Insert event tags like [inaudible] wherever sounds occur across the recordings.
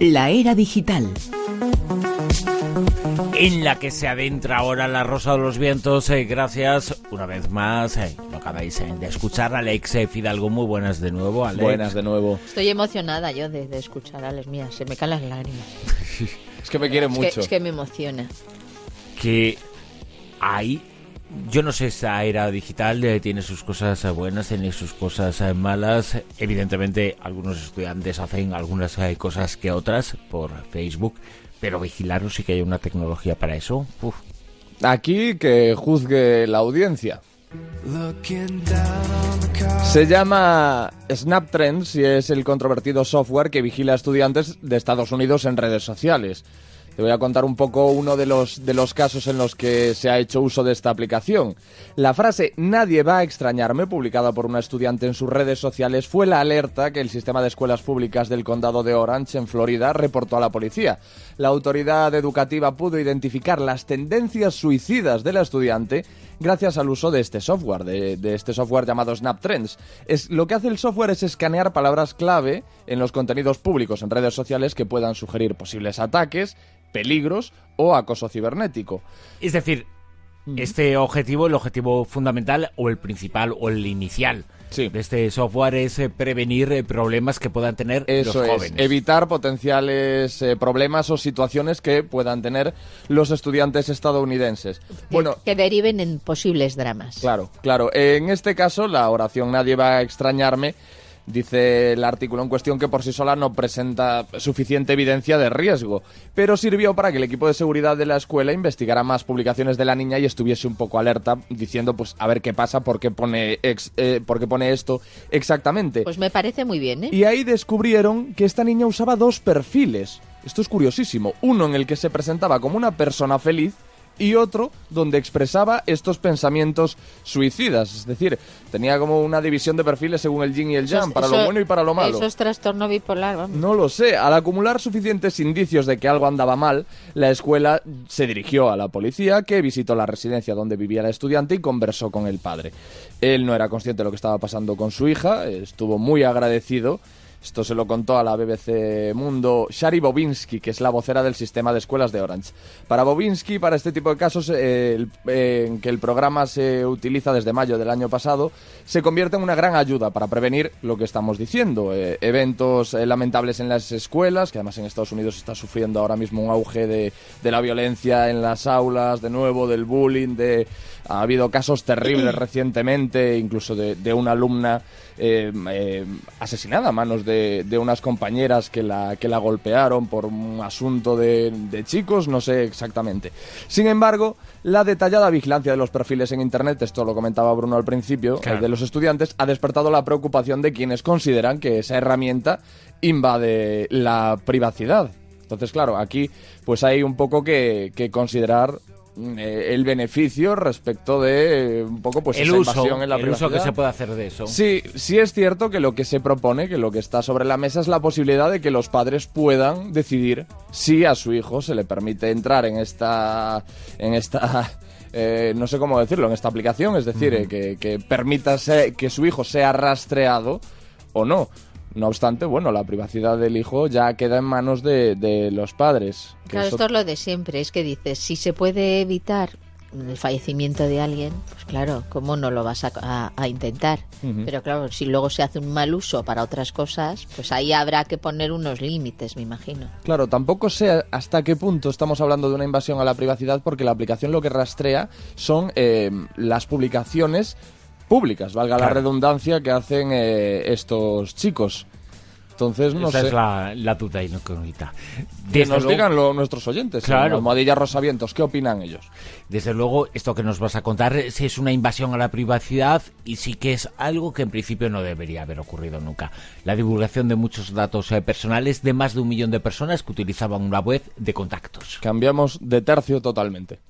La era digital. En la que se adentra ahora la Rosa de los Vientos, eh, gracias una vez más, eh, lo acabáis eh, de escuchar, Alex eh, Fidalgo, muy buenas de nuevo, Alex. Buenas de nuevo. Estoy emocionada yo de, de escuchar a Alex, mía, se me caen las lágrimas. [laughs] Es que me quiere Es mucho. que, es que me emociona. Que hay, yo no sé, esa era digital eh, tiene sus cosas eh, buenas, tiene sus cosas eh, malas. Evidentemente, algunos estudiantes hacen algunas cosas que otras por Facebook, pero vigilaros sí que hay una tecnología para eso. Aquí que juzgue la audiencia. Se llama SnapTrends y es el controvertido software que vigila a estudiantes de Estados Unidos en redes sociales. Te voy a contar un poco uno de los, de los casos en los que se ha hecho uso de esta aplicación. La frase Nadie va a extrañarme, publicada por una estudiante en sus redes sociales, fue la alerta que el sistema de escuelas públicas del condado de Orange, en Florida, reportó a la policía. La autoridad educativa pudo identificar las tendencias suicidas de la estudiante gracias al uso de este software, de, este software llamado SnapTrends. Es, lo que hace el software es escanear palabras clave en los contenidos públicos en redes sociales que puedan sugerir posibles ataques, peligros o acoso cibernético. Es decir, este objetivo, el objetivo fundamental o el principal o el inicial Sí. de este software es eh, prevenir eh, problemas que puedan tener Eso los es, jóvenes. evitar potenciales eh, problemas o situaciones que puedan tener los estudiantes estadounidenses. Que- Bueno, que deriven en posibles dramas. Claro, claro. En este caso, la oración Nadie va a extrañarme dice el artículo en cuestión que por sí sola no presenta suficiente evidencia de riesgo, pero sirvió para que el equipo de seguridad de la escuela investigara más publicaciones de la niña y estuviese un poco alerta diciendo pues a ver qué pasa, por qué pone, ex- eh, por qué pone esto exactamente. Pues me parece muy bien, ¿eh? Y ahí descubrieron que esta niña usaba dos perfiles. Esto es curiosísimo. Uno en el que se presentaba como una persona feliz y otro donde expresaba estos pensamientos suicidas. Es decir, tenía como una división de perfiles según el yin y el yang, para lo bueno y para lo malo. Eso es trastorno bipolar, vamos. No lo sé. Al acumular suficientes indicios de que algo andaba mal, la escuela se dirigió a la policía, que visitó la residencia donde vivía la estudiante y conversó con el padre. Él no era consciente de lo que estaba pasando con su hija, estuvo muy agradecido. Esto se lo contó a la BBC Mundo Shari Bobinski, que es la vocera del sistema de escuelas de Orange. Para Bobinski, para este tipo de casos eh, el- eh, en que el programa se utiliza desde mayo del año pasado, se convierte en una gran ayuda para prevenir lo que estamos diciendo. eh, eventos lamentables en las escuelas, que además en Estados Unidos está sufriendo ahora mismo un auge de, de la violencia en las aulas, de nuevo, del bullying, de... Ha habido casos terribles [clears throat] recientemente, incluso de, de una alumna asesinada a manos de, de unas compañeras que la, que la golpearon por un asunto de, de chicos, no sé exactamente. Sin embargo, la detallada vigilancia de los perfiles en Internet, esto lo comentaba Bruno al principio, Claro. eh, de los estudiantes, ha despertado la preocupación de quienes consideran que esa herramienta invade la privacidad. Entonces, claro, aquí pues hay un poco que, que considerar el beneficio respecto de eh, un poco pues el esa uso, invasión en la el uso que privacidad. se puede hacer de eso. Sí, sí es cierto que lo que se propone, que lo que está sobre la mesa es la posibilidad de que los padres puedan decidir si a su hijo se le permite entrar en esta, en esta, [laughs] eh, no sé cómo decirlo, en esta aplicación, es decir, eh, que, que permita se- que su hijo sea rastreado o no. No obstante, bueno, la privacidad del hijo ya queda en manos de, de los padres. Claro, eso- esto es lo de siempre. Es que dices, si se puede evitar el fallecimiento de alguien, pues claro, ¿cómo no lo vas a, a- a intentar? Pero claro, si luego se hace un mal uso para otras cosas, pues ahí habrá que poner unos límites, me imagino. Claro, tampoco sé hasta qué punto estamos hablando de una invasión a la privacidad porque la aplicación lo que rastrea son eh, las publicaciones públicas, valga la redundancia que hacen eh, estos chicos. Entonces, no Esa sé. es la, la duda incógnita. Que nos luego- digan lo- nuestros oyentes, Claro. Almohadilla Rosavientos, ¿qué opinan ellos? Desde luego, esto que nos vas a contar eh, sí es una invasión a la privacidad y sí que es algo que en principio no debería haber ocurrido nunca. La divulgación de muchos datos eh, personales de más de un millón de personas que utilizaban una web de contactos. Cambiamos de tercio totalmente.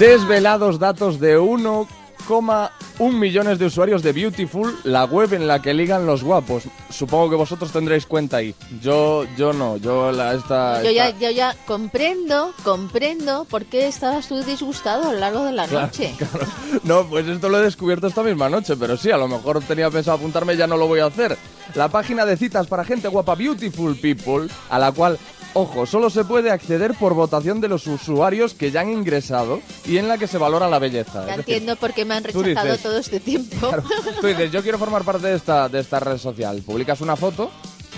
Desvelados datos de 1,5 un millones de usuarios de Beautiful, la web en la que ligan los guapos. Supongo que vosotros tendréis cuenta ahí. Yo, yo no, yo la esta. Yo ya, yo ya comprendo, comprendo por qué estabas tú disgustado a lo largo de la noche. [laughs] Claro. No, pues esto lo he descubierto esta misma noche, pero sí, a lo mejor tenía pensado apuntarme, ya no lo voy a hacer. La página de citas para gente guapa Beautiful People, a la cual, ojo, solo se puede acceder por votación de los usuarios que ya han ingresado y en la que se valora la belleza. Ya entiendo por qué me han rechazado dices- todo este tiempo. Claro. Tú dices, yo quiero formar parte de esta, de esta red social. Publicas una foto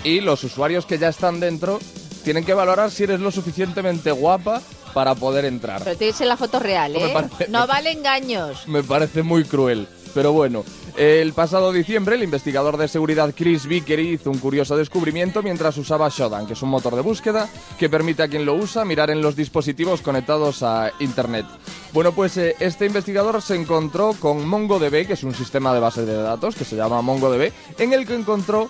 y los usuarios que ya están dentro tienen que valorar si eres lo suficientemente guapa para poder entrar. Pero tienes la foto real, ¿eh? parece- No vale engaños. Me parece muy cruel. Pero bueno, el pasado diciembre el investigador de seguridad Chris Vickery hizo un curioso descubrimiento mientras usaba Shodan, que es un motor de búsqueda que permite a quien lo usa mirar en los dispositivos conectados a Internet. Bueno, pues eh, este investigador se encontró con MongoDB, que es un sistema de bases de datos que se llama MongoDB, en el que encontró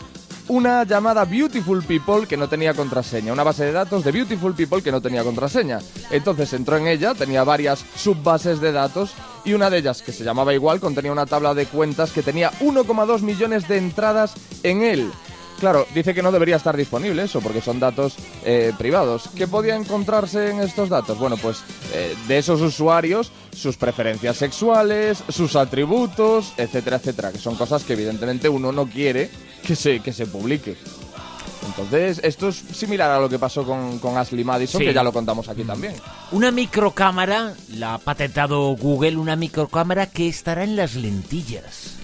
una llamada Beautiful People que no tenía contraseña, una base de datos de Beautiful People que no tenía contraseña. Entonces entró en ella, tenía varias subbases de datos y una de ellas, que se llamaba igual, contenía una tabla de cuentas que tenía 1,2 millones de entradas en él. Claro, dice que no debería estar disponible eso, porque son datos eh, privados. ¿Qué podía encontrarse en estos datos? Bueno, pues eh, de esos usuarios, sus preferencias sexuales, sus atributos, etcétera, etcétera, que son cosas que evidentemente uno no quiere que se, que se publique. Entonces, esto es similar a lo que pasó con, con Ashley Madison, Sí. que ya lo contamos aquí también. Una microcámara, la ha patentado Google, una microcámara que estará en las lentillas.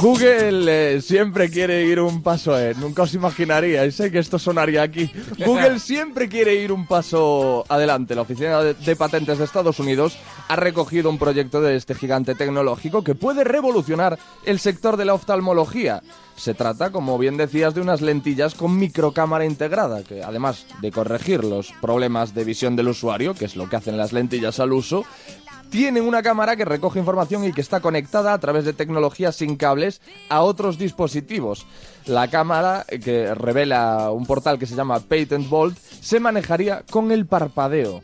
Google eh, siempre quiere ir un paso, eh. nunca os imaginaríais sé que esto sonaría aquí. Google [laughs] siempre quiere ir un paso adelante. La Oficina de, de Patentes de Estados Unidos ha recogido un proyecto de este gigante tecnológico que puede revolucionar el sector de la oftalmología. Se trata, como bien decías, de unas lentillas con microcámara integrada, que además de corregir los problemas de visión del usuario, que es lo que hacen las lentillas al uso, tienen una cámara que recoge información y que está conectada a través de tecnologías sin cables a otros dispositivos. La cámara, eh, que revela un portal que se llama Patent Vault, se manejaría con el parpadeo.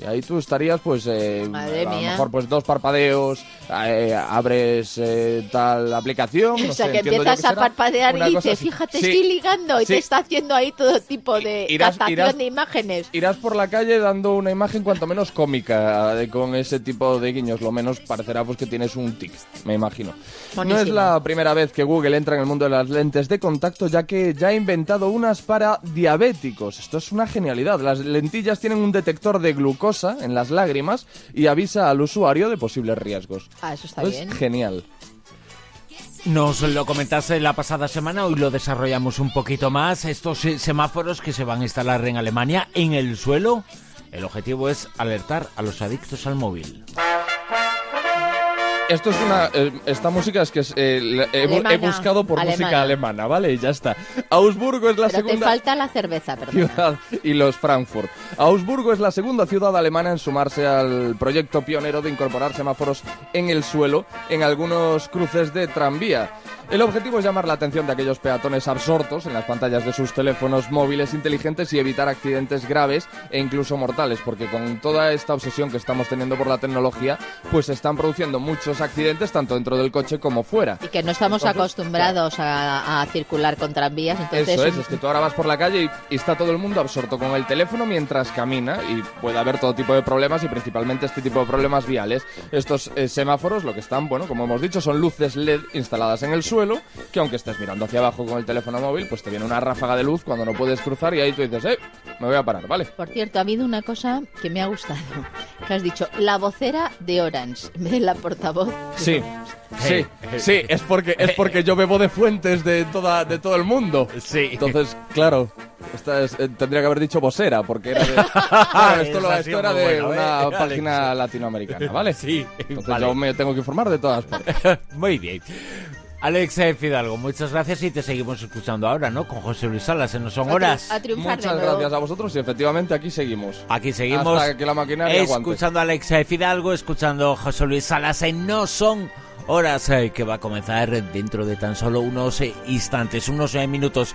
Y ahí tú estarías, pues, eh, Madre a lo mía. mejor, pues, dos parpadeos, eh, abres eh, tal aplicación. [laughs] no o sea, sé, que empiezas a parpadear y dices, así. fíjate, Sí. estoy ligando y te está haciendo ahí todo tipo de Irás- de imágenes. Irás por la calle dando una imagen cuanto menos cómica de- con ese tipo de guiños. Lo menos parecerá pues que tienes un tic, me imagino. No es la primera vez que Google entra en el mundo de las lentes de contacto, ya que ya ha inventado unas para diabéticos. Esto es una genialidad. Las lentillas tienen un detector de glucosa en las lágrimas y avisa al usuario de posibles riesgos. Ah, eso está Es bien. genial. Nos lo comentaste la pasada semana, hoy lo desarrollamos un poquito más. Estos eh, semáforos que se van a instalar en Alemania en el suelo. El objetivo es alertar a los adictos al móvil. Esto es una. eh, esta música es que es, eh, he, buscado por música Alemana. ¿vale? Y ya está. Augsburgo es la Pero te segunda. falta la cerveza, ciudad y los Frankfurt. Augsburgo es la segunda ciudad alemana en sumarse al proyecto pionero de incorporar semáforos en el suelo en algunos cruces de tranvía. El objetivo es llamar la atención de aquellos peatones absortos en las pantallas de sus teléfonos móviles inteligentes y evitar accidentes graves e incluso mortales, porque con toda esta obsesión que estamos teniendo por la tecnología, pues se están produciendo muchos accidentes tanto dentro del coche como fuera. Y que no estamos Entonces, acostumbrados a, a circular con tranvías, entonces Eso es, es que tú ahora vas por la calle y, y está todo el mundo absorto con el teléfono mientras camina y puede haber todo tipo de problemas y principalmente este tipo de problemas viales. Estos eh, semáforos lo que están, bueno, como hemos dicho, son luces LED instaladas en el suelo que aunque estés mirando hacia abajo con el teléfono móvil, pues te viene una ráfaga de luz cuando no puedes cruzar y ahí tú dices, eh, me voy a parar, ¿vale? Por cierto, ha habido una cosa que me ha gustado, [laughs] que has dicho, la vocera de Orange, en vez de la portavoz. Sí. Sí, sí, es porque es porque yo bebo de fuentes de toda de todo el mundo. Sí. Entonces, claro, esta es- eh, tendría que haber dicho vocera porque era de [laughs] Bueno, esto, lo- esto era de bueno, una ¿eh? página Alex. latinoamericana, ¿vale? Sí, Entonces vale. yo me tengo que informar de todas [laughs] partes. Muy bien. Alex eh, Fidalgo, muchas gracias y te seguimos escuchando ahora, ¿no? Con José Luis Salas, en No Son Horas. A triunfar Muchas de gracias a vosotros y efectivamente aquí seguimos. Aquí seguimos Hasta que la maquinaria aguante. escuchando a Alex eh, Fidalgo, escuchando a José Luis Salas en No Son Horas, eh, que va a comenzar dentro de tan solo unos instantes, unos minutos.